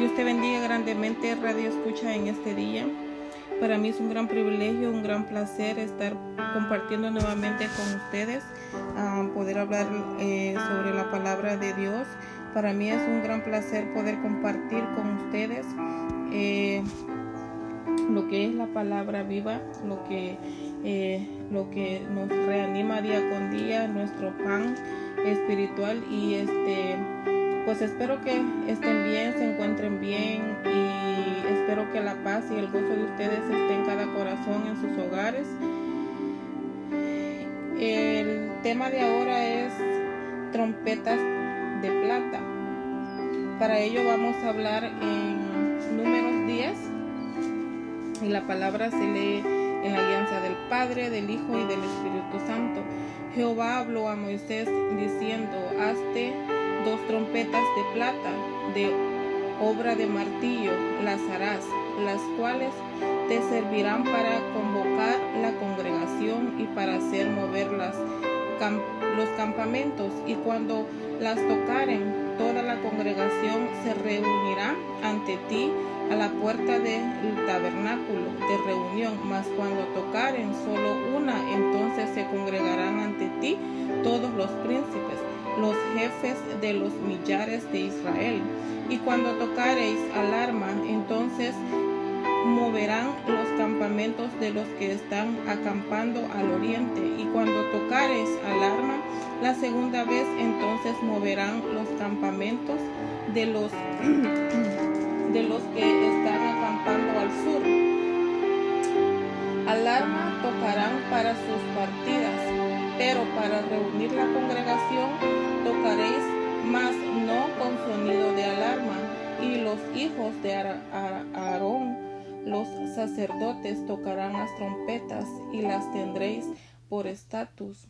Dios te bendiga grandemente, Radio Escucha en este día. Para mí es un gran privilegio, un gran placer estar compartiendo nuevamente con ustedes, poder hablar eh, sobre la palabra de Dios. Para mí es un gran placer poder compartir con ustedes eh, lo que es la palabra viva, lo que, eh, lo que nos reanima día con día, nuestro pan espiritual y este pues espero que estén bien, se encuentren bien y espero que la paz y el gozo de ustedes esté en cada corazón, en sus hogares. El tema de ahora es trompetas de plata. Para ello vamos a hablar en números 10 y la palabra se lee en la alianza del Padre, del Hijo y del Espíritu Santo. Jehová habló a Moisés diciendo, hazte dos trompetas de plata de obra de martillo las harás, las cuales te servirán para convocar la congregación y para hacer mover los campamentos. Y cuando las tocaren, toda la congregación se reunirá ante ti a la puerta del tabernáculo de reunión, mas cuando tocaren solo una, entonces se congregarán ante ti todos los príncipes los jefes de los millares de Israel. Y cuando tocareis alarma, entonces moverán los campamentos de los que están acampando al oriente. Y cuando tocareis alarma, la segunda vez, entonces moverán los campamentos de los, de los que están acampando al sur. Alarma tocarán para sus partidas, pero para reunir la congregación tocaréis, mas no con sonido de alarma. Y los hijos de Aarón, los sacerdotes, tocarán las trompetas y las tendréis por estatus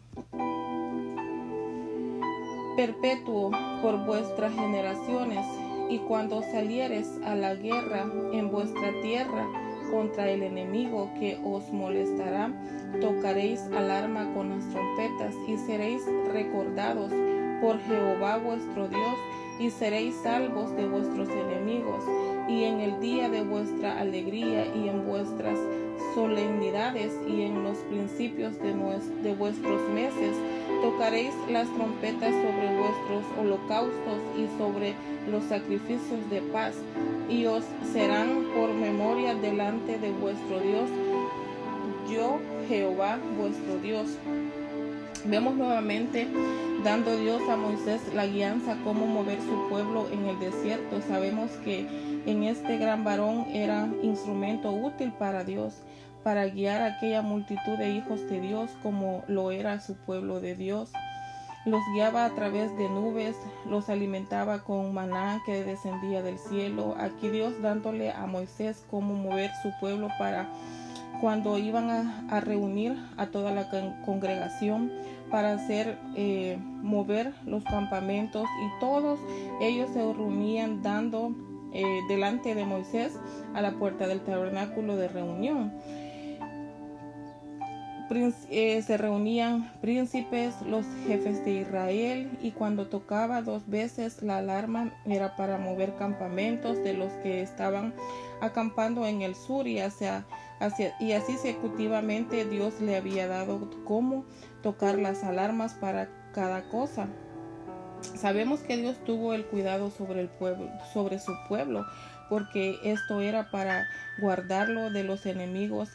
perpetuo por vuestras generaciones. Y cuando salieres a la guerra en vuestra tierra contra el enemigo que os molestará, tocaréis alarma con las trompetas y seréis recordados por Jehová vuestro Dios, y seréis salvos de vuestros enemigos, y en el día de vuestra alegría y en vuestras solemnidades y en los principios de, de vuestros meses, tocaréis las trompetas sobre vuestros holocaustos y sobre los sacrificios de paz, y os serán por memoria delante de vuestro Dios, yo Jehová vuestro Dios. Vemos nuevamente dando Dios a Moisés la guianza cómo mover su pueblo en el desierto. Sabemos que en este gran varón era instrumento útil para Dios, para guiar a aquella multitud de hijos de Dios como lo era su pueblo de Dios. Los guiaba a través de nubes, los alimentaba con maná que descendía del cielo. Aquí Dios dándole a Moisés cómo mover su pueblo para cuando iban a, reunir a toda la congregación para hacer eh, mover los campamentos y todos ellos se reunían dando eh, delante de Moisés a la puerta del tabernáculo de reunión. Eh, se reunían príncipes, los jefes de Israel, y cuando tocaba dos veces la alarma era para mover campamentos de los que estaban acampando en el sur y hacia y así ejecutivamente Dios le había dado cómo tocar las alarmas para cada cosa. Sabemos que Dios tuvo el cuidado sobre el pueblo, sobre su pueblo, porque esto era para guardarlo de los enemigos.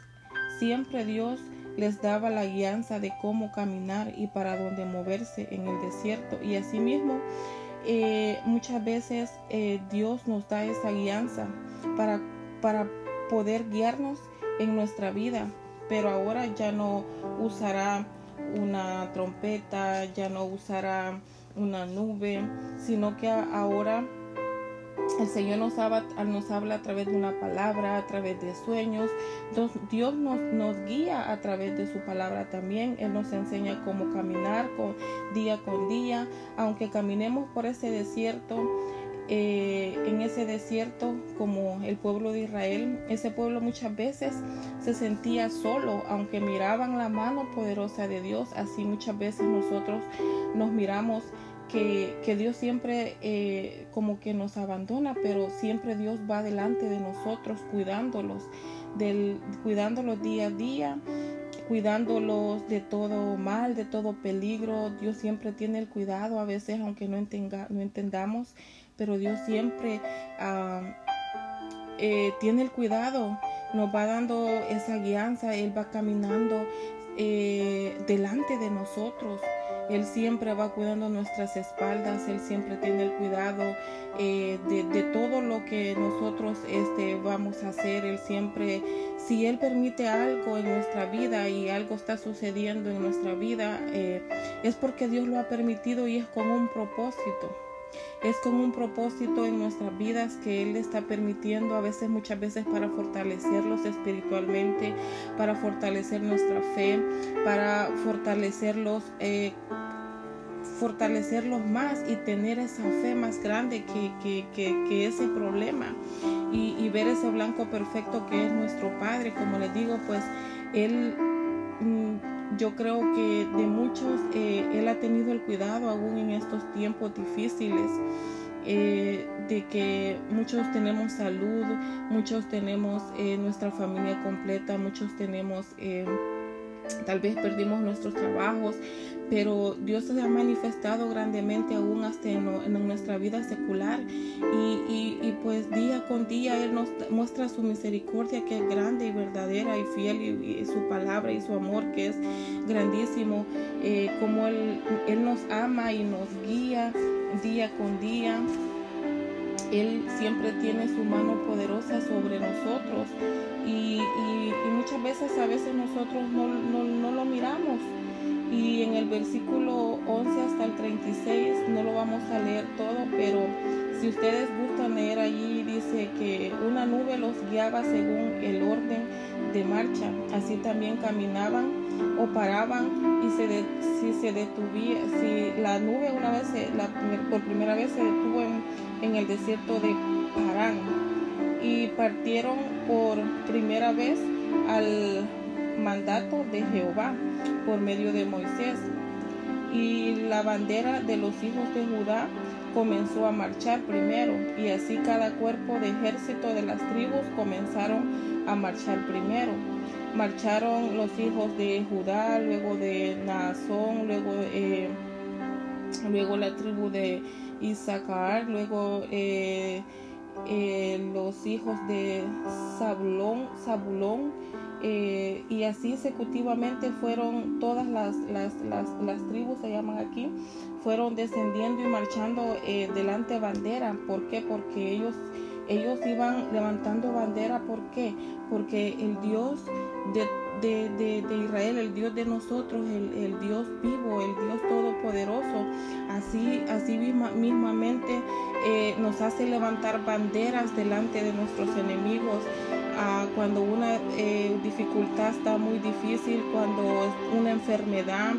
Siempre Dios les daba la guianza de cómo caminar y para dónde moverse en el desierto. Y asimismo, eh, muchas veces eh, Dios nos da esa guianza para, para poder guiarnos en nuestra vida, pero ahora ya no usará una trompeta, ya no usará una nube, sino que ahora el Señor nos habla, nos habla a través de una palabra, a través de sueños. Dios nos, guía a través de su palabra también. Él nos enseña cómo caminar con, día con día. Aunque caminemos por ese desierto, eh, en ese desierto como el pueblo de Israel. Ese pueblo muchas veces se sentía solo, aunque miraban la mano poderosa de Dios. Así muchas veces nosotros nos miramos que, Dios siempre eh, como que nos abandona, pero siempre Dios va delante de nosotros cuidándolos, del, cuidándolos día a día cuidándolos de todo mal, de todo peligro. Dios siempre tiene el cuidado, a veces aunque no, no entendamos, pero Dios siempre ah, eh, tiene el cuidado, nos va dando esa guianza, Él va caminando eh, delante de nosotros. Él siempre va cuidando nuestras espaldas, Él siempre tiene el cuidado eh, de, todo lo que nosotros este, vamos a hacer. Él siempre, si Él permite algo en nuestra vida y algo está sucediendo en nuestra vida, es porque Dios lo ha permitido y es con un propósito es con un propósito en nuestras vidas que Él está permitiendo a veces, muchas veces para fortalecerlos espiritualmente, para fortalecer nuestra fe, para fortalecerlos. Eh, fortalecerlos más y tener esa fe más grande que, que, ese problema y, y, ver ese blanco perfecto que es nuestro Padre. Como les digo, pues Él mm, yo creo que de muchos eh, Él ha tenido el cuidado aún en estos tiempos difíciles. Eh, de que muchos tenemos salud, muchos tenemos eh, nuestra familia completa, muchos tenemos Tal vez perdimos nuestros trabajos, pero Dios se ha manifestado grandemente aún hasta en, nuestra vida secular y, pues día con día Él nos muestra su misericordia que es grande y verdadera y fiel y, su palabra y su amor que es grandísimo, eh, como él, él nos ama y nos guía día con día. Él siempre tiene su mano poderosa sobre nosotros y, muchas veces a veces nosotros no, lo miramos. Y en el versículo 11 hasta el 36 no lo vamos a leer todo, pero si ustedes gustan leer allí, dice que una nube los guiaba según el orden de marcha. Así también caminaban o paraban y se si se detuvía, si la nube una vez, por primera vez se detuvo en, en el desierto de Parán y partieron por primera vez al mandato de Jehová por medio de Moisés. Y la bandera de los hijos de Judá comenzó a marchar primero, y así cada cuerpo de ejército de las tribus comenzaron a marchar primero. Marcharon los hijos de Judá, luego de Naasón, luego, eh, luego la tribu de Isaacar, luego eh, eh, los hijos de Zabulón, Zabulón eh, y así consecutivamente fueron todas las, las, las, tribus, se llaman aquí, fueron descendiendo y marchando delante bandera. ¿Por qué? Porque ellos, ellos iban levantando bandera. ¿Por qué? Porque el Dios de de, Israel, el Dios de nosotros, el, Dios vivo, el Dios todopoderoso, así, así mismamente eh, nos hace levantar banderas delante de nuestros enemigos. Ah, cuando una eh, dificultad está muy difícil, cuando una enfermedad,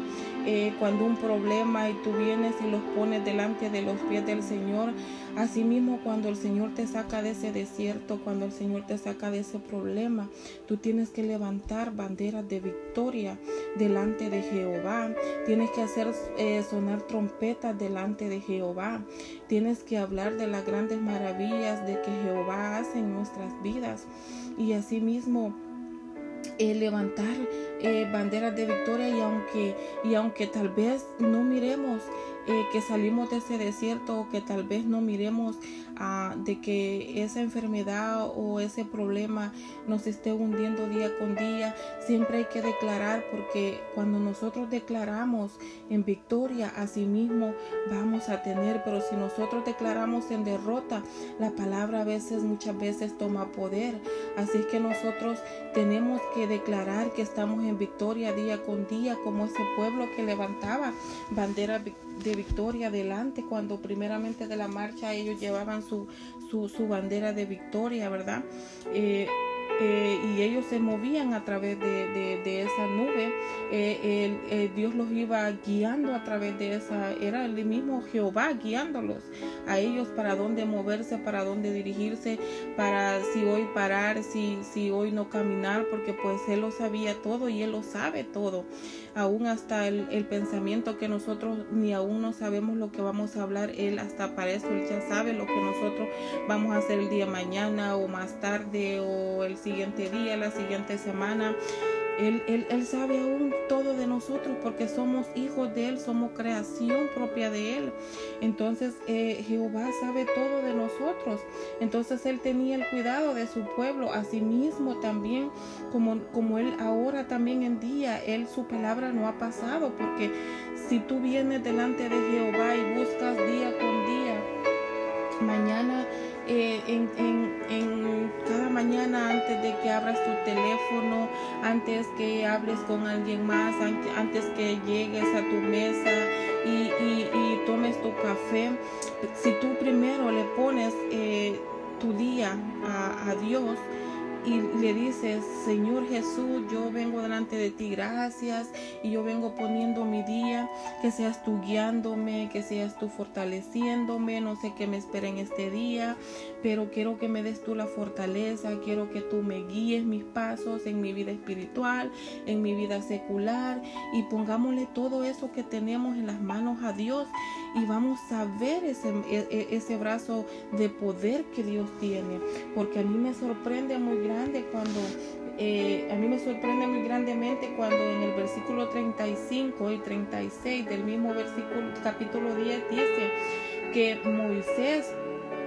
eh, cuando un problema y tú vienes y los pones delante de los pies del Señor. Asimismo, cuando el Señor te saca de ese desierto, cuando el Señor te saca de ese problema, tú tienes que levantar banderas de victoria delante de Jehová. Tienes que hacer eh, sonar trompetas delante de Jehová. Tienes que hablar de las grandes maravillas de que Jehová hace en nuestras vidas. Y asimismo, eh, levantar eh, banderas de victoria y aunque, y aunque tal vez no miremos eh, que salimos de ese desierto o que tal vez no miremos de que esa enfermedad o ese problema nos esté hundiendo día con día. Siempre hay que declarar porque cuando nosotros declaramos en victoria, así mismo vamos a tener. Pero si nosotros declaramos en derrota, la palabra a veces, muchas veces toma poder. Así que nosotros tenemos que declarar que estamos en victoria día con día como ese pueblo que levantaba bandera de victoria adelante cuando primeramente de la marcha ellos llevaban su, su, bandera de victoria, ¿verdad? Eh, eh, y ellos se movían a través de, esa nube. Eh, Dios los iba guiando a través de esa, era el mismo Jehová guiándolos a ellos para dónde moverse, para dónde dirigirse, para si hoy parar, si, si hoy no caminar, porque pues Él lo sabía todo y Él lo sabe todo. Aún hasta el, el pensamiento que nosotros ni aún no sabemos lo que vamos a hablar, Él hasta para eso Él ya sabe lo que nosotros vamos a hacer el día mañana o más tarde o el siguiente día, la siguiente semana. Él, él, sabe aún todo de nosotros porque somos hijos de Él, somos creación propia de Él. Entonces eh, Jehová sabe todo de nosotros. Entonces Él tenía el cuidado de su pueblo, mismo también, como, como Él ahora también en día, Él su palabra no ha pasado porque si tú vienes delante de Jehová y buscas día con día, mañana eh, en, en, cada mañana antes de que abras tu teléfono, antes que hables con alguien más, antes que llegues a tu mesa y, y, tomes tu café, si tú primero le pones eh, tu día a Dios, y le dices, Señor Jesús, yo vengo delante de ti, gracias, y yo vengo poniendo mi día, que seas tú guiándome, que seas tú fortaleciéndome, no sé qué me espera en este día, pero quiero que me des tú la fortaleza, quiero que tú me guíes mis pasos en mi vida espiritual, en mi vida secular, y pongámosle todo eso que tenemos en las manos a Dios y vamos a ver ese, e, e, ese brazo de poder que Dios tiene, porque a mí me sorprende muy grande cuando, eh, a mí me sorprende muy grandemente cuando en el versículo 35 y 36 del mismo versículo, capítulo 10, dice que Moisés,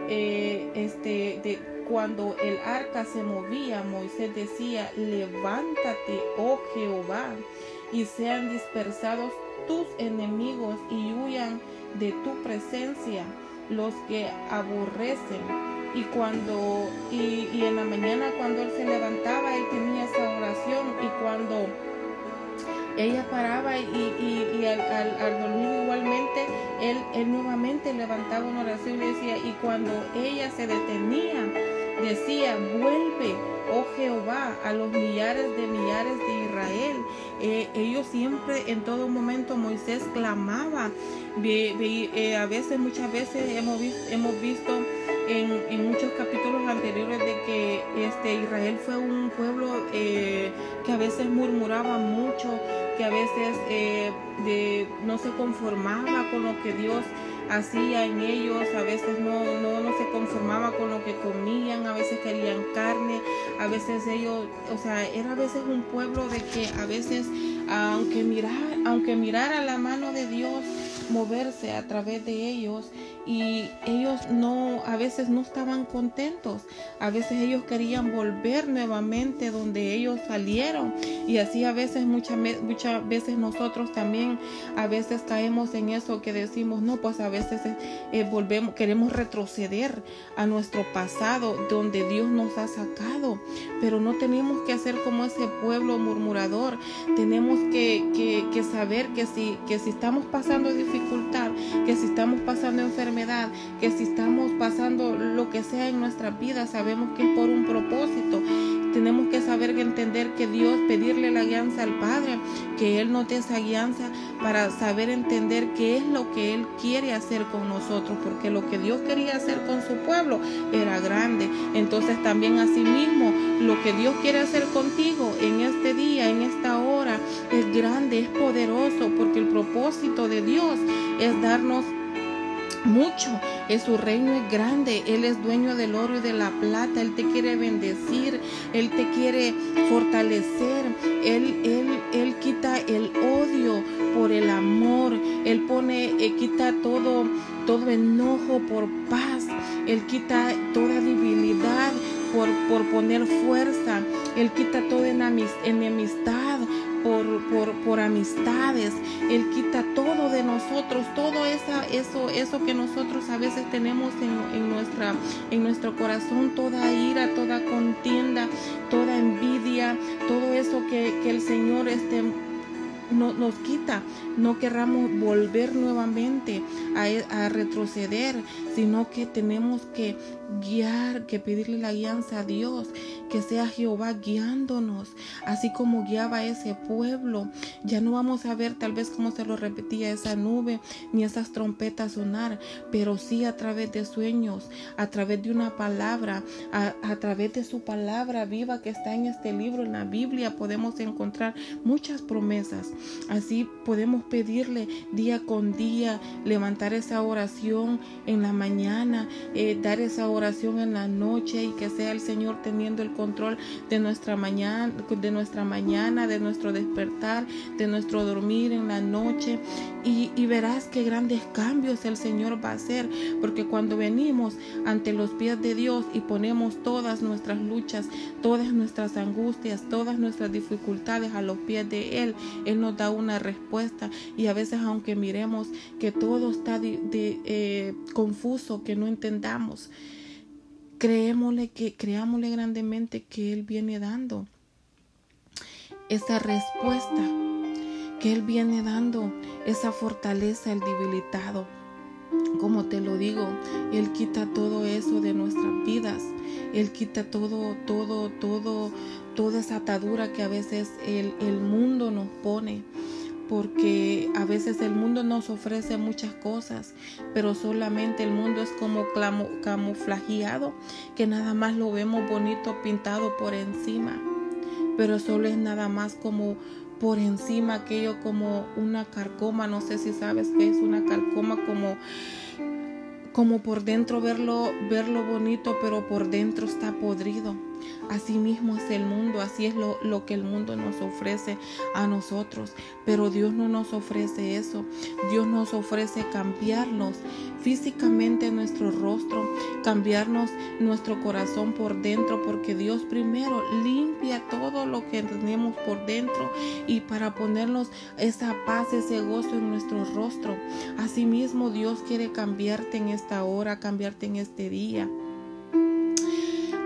eh, este, de, cuando el arca se movía, Moisés decía, levántate, oh Jehová, y sean dispersados tus enemigos y huyan de tu presencia los que aborrecen. Y cuando y, y, en la mañana cuando él se levantaba él tenía esa oración y cuando ella paraba y, y, y al, al, dormir igualmente él, él nuevamente levantaba una oración y decía y cuando ella se detenía decía vuelve oh Jehová, a los millares de millares de Israel. Eh, ellos siempre, en todo momento, Moisés clamaba. Eh, a veces, muchas veces hemos, hemos visto en, muchos capítulos anteriores de que este Israel fue un pueblo eh, que a veces murmuraba mucho, que a veces de, no se conformaba con lo que Dios hacía en ellos, a veces no, no, no, se conformaba con lo que comían, a veces querían carne, a veces ellos, o sea, era a veces un pueblo de que a veces, aunque mirar, aunque mirara la mano de Dios moverse a través de ellos, y ellos no, a veces no estaban contentos, a veces ellos querían volver nuevamente donde ellos salieron. Y así a veces, muchas, muchas veces nosotros también a veces caemos en eso que decimos, no, pues a veces eh, volvemos, queremos retroceder a nuestro pasado donde Dios nos ha sacado, pero no tenemos que hacer como ese pueblo murmurador, tenemos que, que, que saber que si, que si estamos pasando dificultad, que si estamos pasando enfermedad, que si estamos pasando lo que sea en nuestra vida, sabemos que es por un propósito. Tenemos que saber y entender que Dios, pedirle la guianza al Padre, que Él nos dé esa guianza para saber entender qué es lo que Él quiere hacer con nosotros, porque lo que Dios quería hacer con su pueblo era grande. Entonces también asimismo, lo que Dios quiere hacer contigo en este día, en esta hora, es grande, es poderoso, porque el propósito de Dios es darnos mucho. Es su reino es grande. Él es dueño del oro y de la plata. Él te quiere bendecir. Él te quiere fortalecer. Él, él, él quita el odio por el amor. Él pone, eh, quita todo, todo enojo por paz. Él quita toda debilidad por, por poner fuerza. Él quita toda enemistad por, por, amistades. Él quita todo de nosotros, todo esa, eso, eso que nosotros a veces tenemos en, en, nuestra, en nuestro corazón, toda ira, toda contienda, toda envidia, todo eso que, que el Señor este, no, nos quita, no querramos volver nuevamente a, a, retroceder, sino que tenemos que guiar, que pedirle la guianza a Dios, que sea Jehová guiándonos, así como guiaba ese pueblo. Ya no vamos a ver tal vez como se lo repetía esa nube ni esas trompetas sonar, pero sí a través de sueños, a través de una palabra, a, a través de su palabra viva que está en este libro, en la Biblia, podemos encontrar muchas promesas. Así podemos pedirle día con día, levantar esa oración en la mañana, eh, dar esa oración en la noche y que sea el Señor teniendo el control de nuestra mañana, de nuestra mañana, de nuestro despertar, de nuestro dormir en la noche. Y, y verás qué grandes cambios el Señor va a hacer, porque cuando venimos ante los pies de Dios y ponemos todas nuestras luchas, todas nuestras angustias, todas nuestras dificultades a los pies de Él, Él nos da una respuesta. Y a veces aunque miremos que todo está de, eh, confuso, que no entendamos, creémosle que creámosle grandemente que Él viene dando esa respuesta, que Él viene dando esa fortaleza al debilitado. Como te lo digo, Él quita todo eso de nuestras vidas. Él quita todo, todo, todo, toda esa atadura que a veces el, el mundo nos pone porque a veces el mundo nos ofrece muchas cosas, pero solamente el mundo es como camuflajeado, que nada más lo vemos bonito pintado por encima, pero solo es nada más como por encima aquello como una carcoma, no sé si sabes qué es una carcoma como como por dentro verlo verlo bonito, pero por dentro está podrido. Así mismo es el mundo, así es lo, lo, que el mundo nos ofrece a nosotros. Pero Dios no nos ofrece eso. Dios nos ofrece cambiarnos físicamente nuestro rostro, cambiarnos nuestro corazón por dentro, porque Dios primero limpia todo lo que tenemos por dentro y para ponernos esa paz, ese gozo en nuestro rostro. Asimismo Dios quiere cambiarte en esta hora, cambiarte en este día.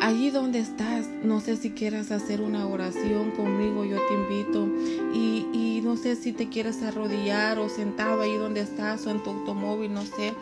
Allí donde estás, no sé si quieras hacer una oración conmigo, yo te invito. Y, y, no sé si te quieres arrodillar o sentado ahí donde estás o en tu automóvil, no sé.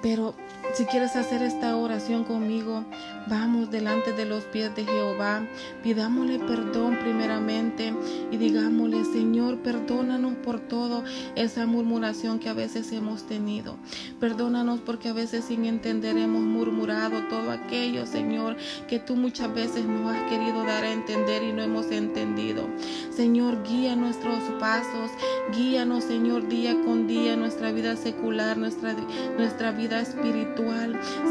Pero si quieres hacer esta oración conmigo, vamos delante de los pies de Jehová, pidámosle perdón primeramente y digámosle, Señor, perdónanos por todo esa murmuración que a veces hemos tenido. Perdónanos porque a veces sin entender hemos murmurado todo aquello, Señor, que tú muchas veces nos has querido dar a entender y no hemos entendido. Señor, guía nuestros pasos, guíanos, Señor, día con día, nuestra vida secular, nuestra, nuestra vida espiritual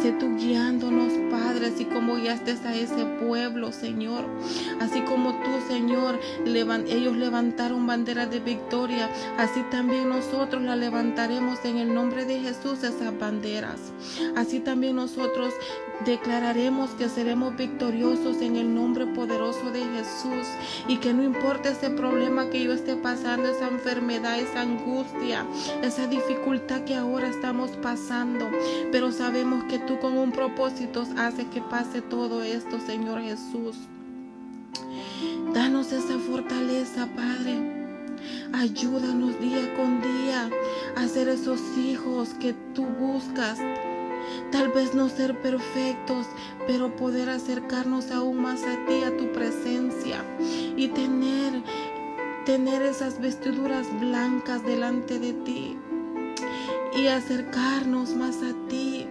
Sé tú guiándonos, Padre, así como guiaste a ese pueblo, Señor. Así como tú, Señor, ellos levantaron banderas de victoria, así también nosotros la levantaremos en el nombre de Jesús, esas banderas. Así también nosotros declararemos que seremos victoriosos en el nombre poderoso de Jesús y que no importa ese problema que yo esté pasando, esa enfermedad, esa angustia, esa dificultad que ahora estamos pasando, pero sabemos que tú con un propósito haces que pase todo esto, Señor Jesús. Danos esa fortaleza, Padre. Ayúdanos día con día a ser esos hijos que tú buscas Tal vez no ser perfectos, pero poder acercarnos aún más a ti, a tu presencia y tener tener esas vestiduras blancas delante de ti y acercarnos más a ti.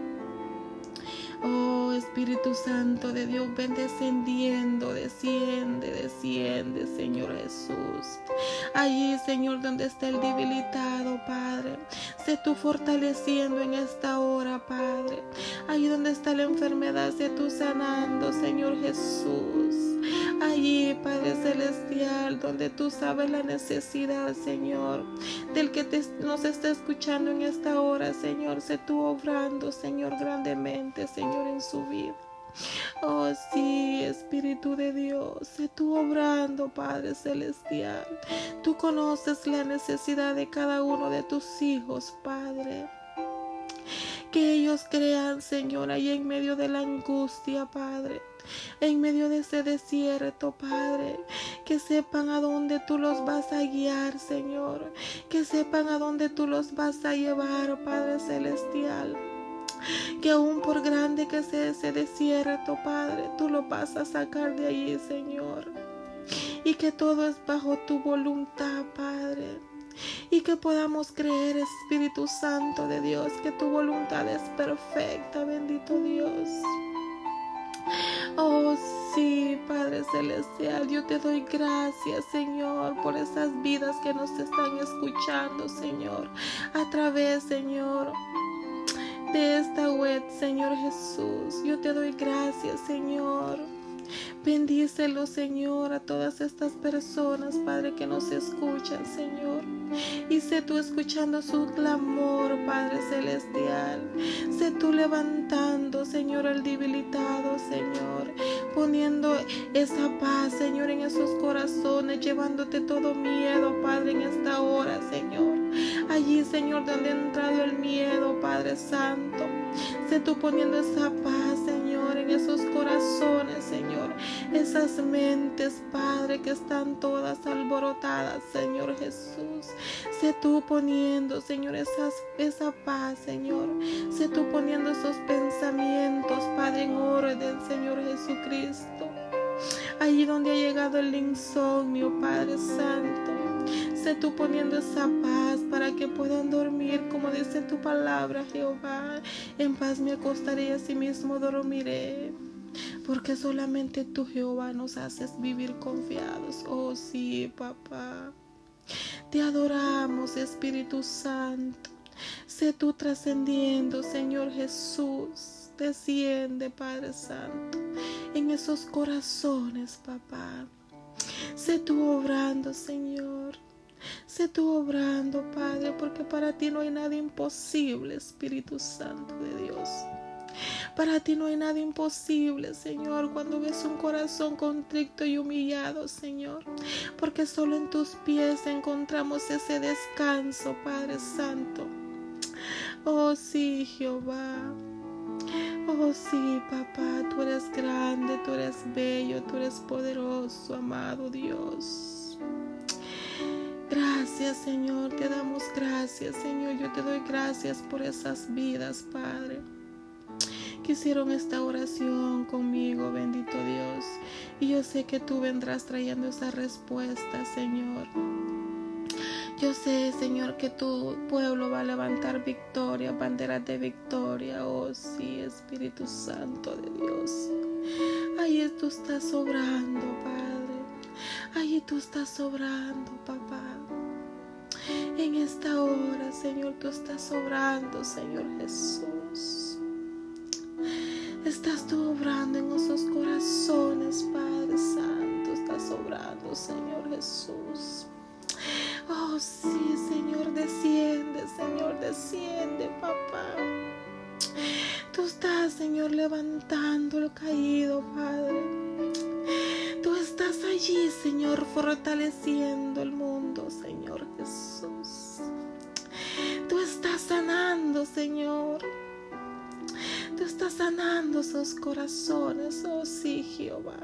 Oh Espíritu Santo de Dios, ven descendiendo, desciende, desciende, Señor Jesús. Allí, Señor, donde está el debilitado, Padre. Sé tú fortaleciendo en esta hora, Padre. Allí donde está la enfermedad, sé tú sanando, Señor Jesús. Allí, Padre Celestial, donde tú sabes la necesidad, Señor, del que nos está escuchando en esta hora, Señor. Sé tú obrando, Señor, grandemente, Señor, en su vida. Oh sí, Espíritu de Dios, sé tú obrando, Padre Celestial. Tú conoces la necesidad de cada uno de tus hijos, Padre. Que ellos crean, Señor, ahí en medio de la angustia, Padre. En medio de ese desierto, Padre. Que sepan a dónde tú los vas a guiar, Señor. Que sepan a dónde tú los vas a llevar, Padre Celestial. que aún por grande que sea ese desierto, Padre, tú lo vas a sacar de ahí, Señor. Y que todo es bajo tu voluntad, Padre. Y que podamos creer, Espíritu Santo de Dios, que tu voluntad es perfecta, bendito Dios. Oh sí, Padre Celestial, yo te doy gracias, Señor, por esas vidas que nos están escuchando, Señor, a través, Señor, de esta web, Señor Jesús. Yo te doy gracias, Señor. Bendícelo, Señor, a todas estas personas, Padre, que nos escuchan, Señor. Y sé tú escuchando su clamor, Padre Celestial. Sé tú levantando, Señor, al debilitado, Señor. Poniendo esa paz, Señor, en esos corazones, llevándote todo miedo, Padre, en esta hora, Señor. Allí, Señor, donde ha entrado el miedo, Padre Santo. Sé tú poniendo esa paz, Señor. Esas mentes, Padre, que están todas alborotadas, Señor Jesús. Sé tú poniendo, Señor, esas, esa paz, Señor. Sé tú poniendo esos pensamientos, Padre, en orden, Señor Jesucristo. Allí donde ha llegado el insomnio, Padre Santo. Sé tú poniendo esa paz para que puedan dormir, como dice tu palabra, Jehová. En paz me acostaré y así mismo dormiré. Porque solamente tú, Jehová, nos haces vivir confiados. Oh sí, papá. Te adoramos, Espíritu Santo. Sé tú trascendiendo, Señor Jesús. Desciende, Padre Santo, en esos corazones, papá. Sé tú obrando, Señor. Sé tú obrando, Padre, porque para ti no hay nada imposible, Espíritu Santo de Dios. Para ti no hay nada imposible, Señor, cuando ves un corazón contrito y humillado, Señor. Porque solo en tus pies encontramos ese descanso, Padre Santo. Oh sí, Jehová. Oh sí, papá, tú eres grande, tú eres bello, tú eres poderoso, amado Dios. Gracias, Señor, te damos gracias, Señor. Yo te doy gracias por esas vidas, Padre que hicieron esta oración conmigo, bendito Dios. Y yo sé que tú vendrás trayendo esa respuesta, Señor. Yo sé, Señor, que tu pueblo va a levantar victoria, banderas de victoria. Oh, sí, Espíritu Santo de Dios. Ahí tú estás sobrando, Padre. Ahí tú estás sobrando, papá. En esta hora, Señor, tú estás sobrando, Señor Jesús. Estás tú obrando en esos corazones, Padre Santo. Estás obrando, Señor Jesús. Oh, sí, Señor, desciende, Señor, desciende, papá. Tú estás, Señor, levantando el caído, Padre. Tú estás allí, Señor, fortaleciendo el mundo, Señor Jesús. Tú estás sanando, Señor Tú estás sanando esos corazones, oh sí, Jehová.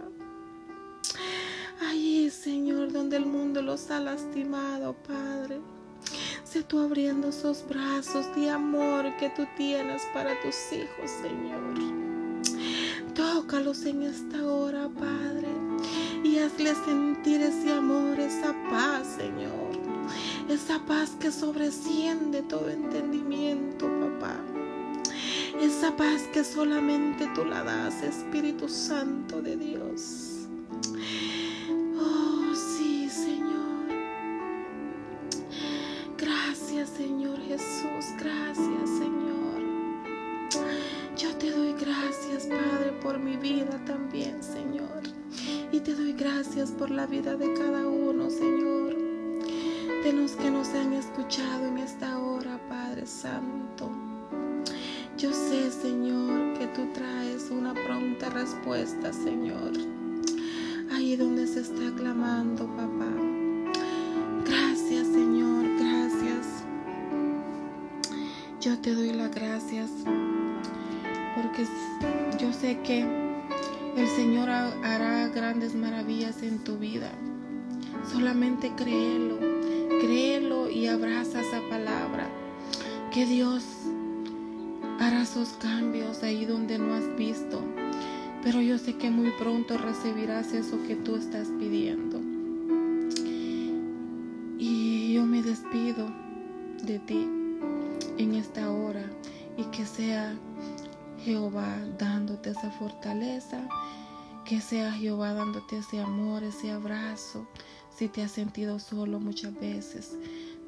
Allí, Señor, donde el mundo los ha lastimado, Padre. Sé tú abriendo esos brazos de amor que tú tienes para tus hijos, Señor. Tócalos en esta hora, Padre, y hazles sentir ese amor, esa paz, Señor. Esa paz que sobresciende todo entendimiento, esa paz que solamente tú la das, Espíritu Santo de Dios. Oh, sí, Señor. Gracias, Señor Jesús. Gracias, Señor. Yo te doy gracias, Padre, por mi vida también, Señor. Y te doy gracias por la vida de cada uno, Señor. De los que nos han escuchado en esta hora, Padre Santo. Yo sé, Señor, que tú traes una pronta respuesta, Señor. Ahí donde se está clamando, papá. Gracias, Señor, gracias. Yo te doy las gracias porque yo sé que el Señor hará grandes maravillas en tu vida. Solamente créelo, créelo y abraza esa palabra. Que Dios esos cambios ahí donde no has visto. Pero yo sé que muy pronto recibirás eso que tú estás pidiendo. Y yo me despido de ti en esta hora y que sea Jehová dándote esa fortaleza, que sea Jehová dándote ese amor, ese abrazo, si te has sentido solo muchas veces.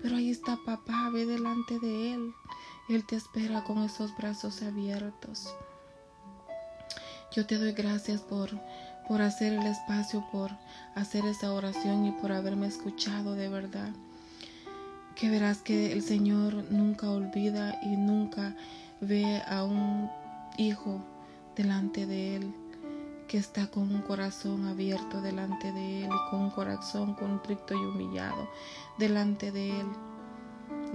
Pero ahí está papá, ve delante de Él. Él te espera con esos brazos abiertos. Yo te doy gracias por, por hacer el espacio, por hacer esa oración y por haberme escuchado de verdad. Que verás que el Señor nunca olvida y nunca ve a un hijo delante de Él que está con un corazón abierto delante de Él y con un corazón contrito y humillado delante de Él.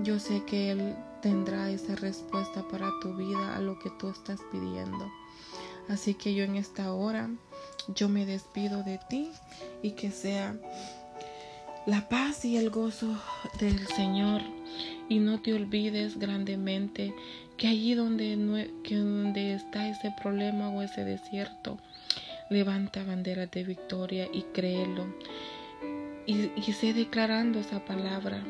Yo sé que Él tendrá esa respuesta para tu vida a lo que tú estás pidiendo. Así que yo en esta hora, yo me despido de ti y que sea la paz y el gozo del Señor. Y no te olvides grandemente que allí donde, que donde está ese problema o ese desierto, Levanta banderas de victoria y créelo. Y, y sé declarando esa palabra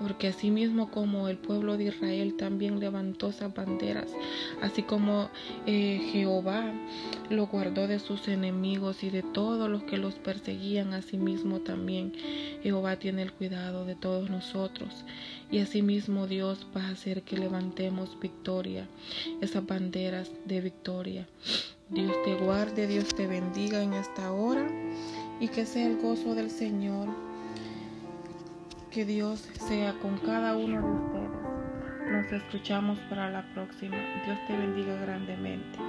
porque así mismo como el pueblo de Israel también levantó esas banderas, así como eh, Jehová lo guardó de sus enemigos y de todos los que los perseguían, así mismo también Jehová tiene el cuidado de todos nosotros y así mismo Dios va a hacer que levantemos victoria, esas banderas de victoria. Dios te guarde, Dios te bendiga en esta hora y que sea el gozo del Señor. Que Dios sea con cada uno de ustedes. Nos escuchamos para la próxima. Dios te bendiga grandemente.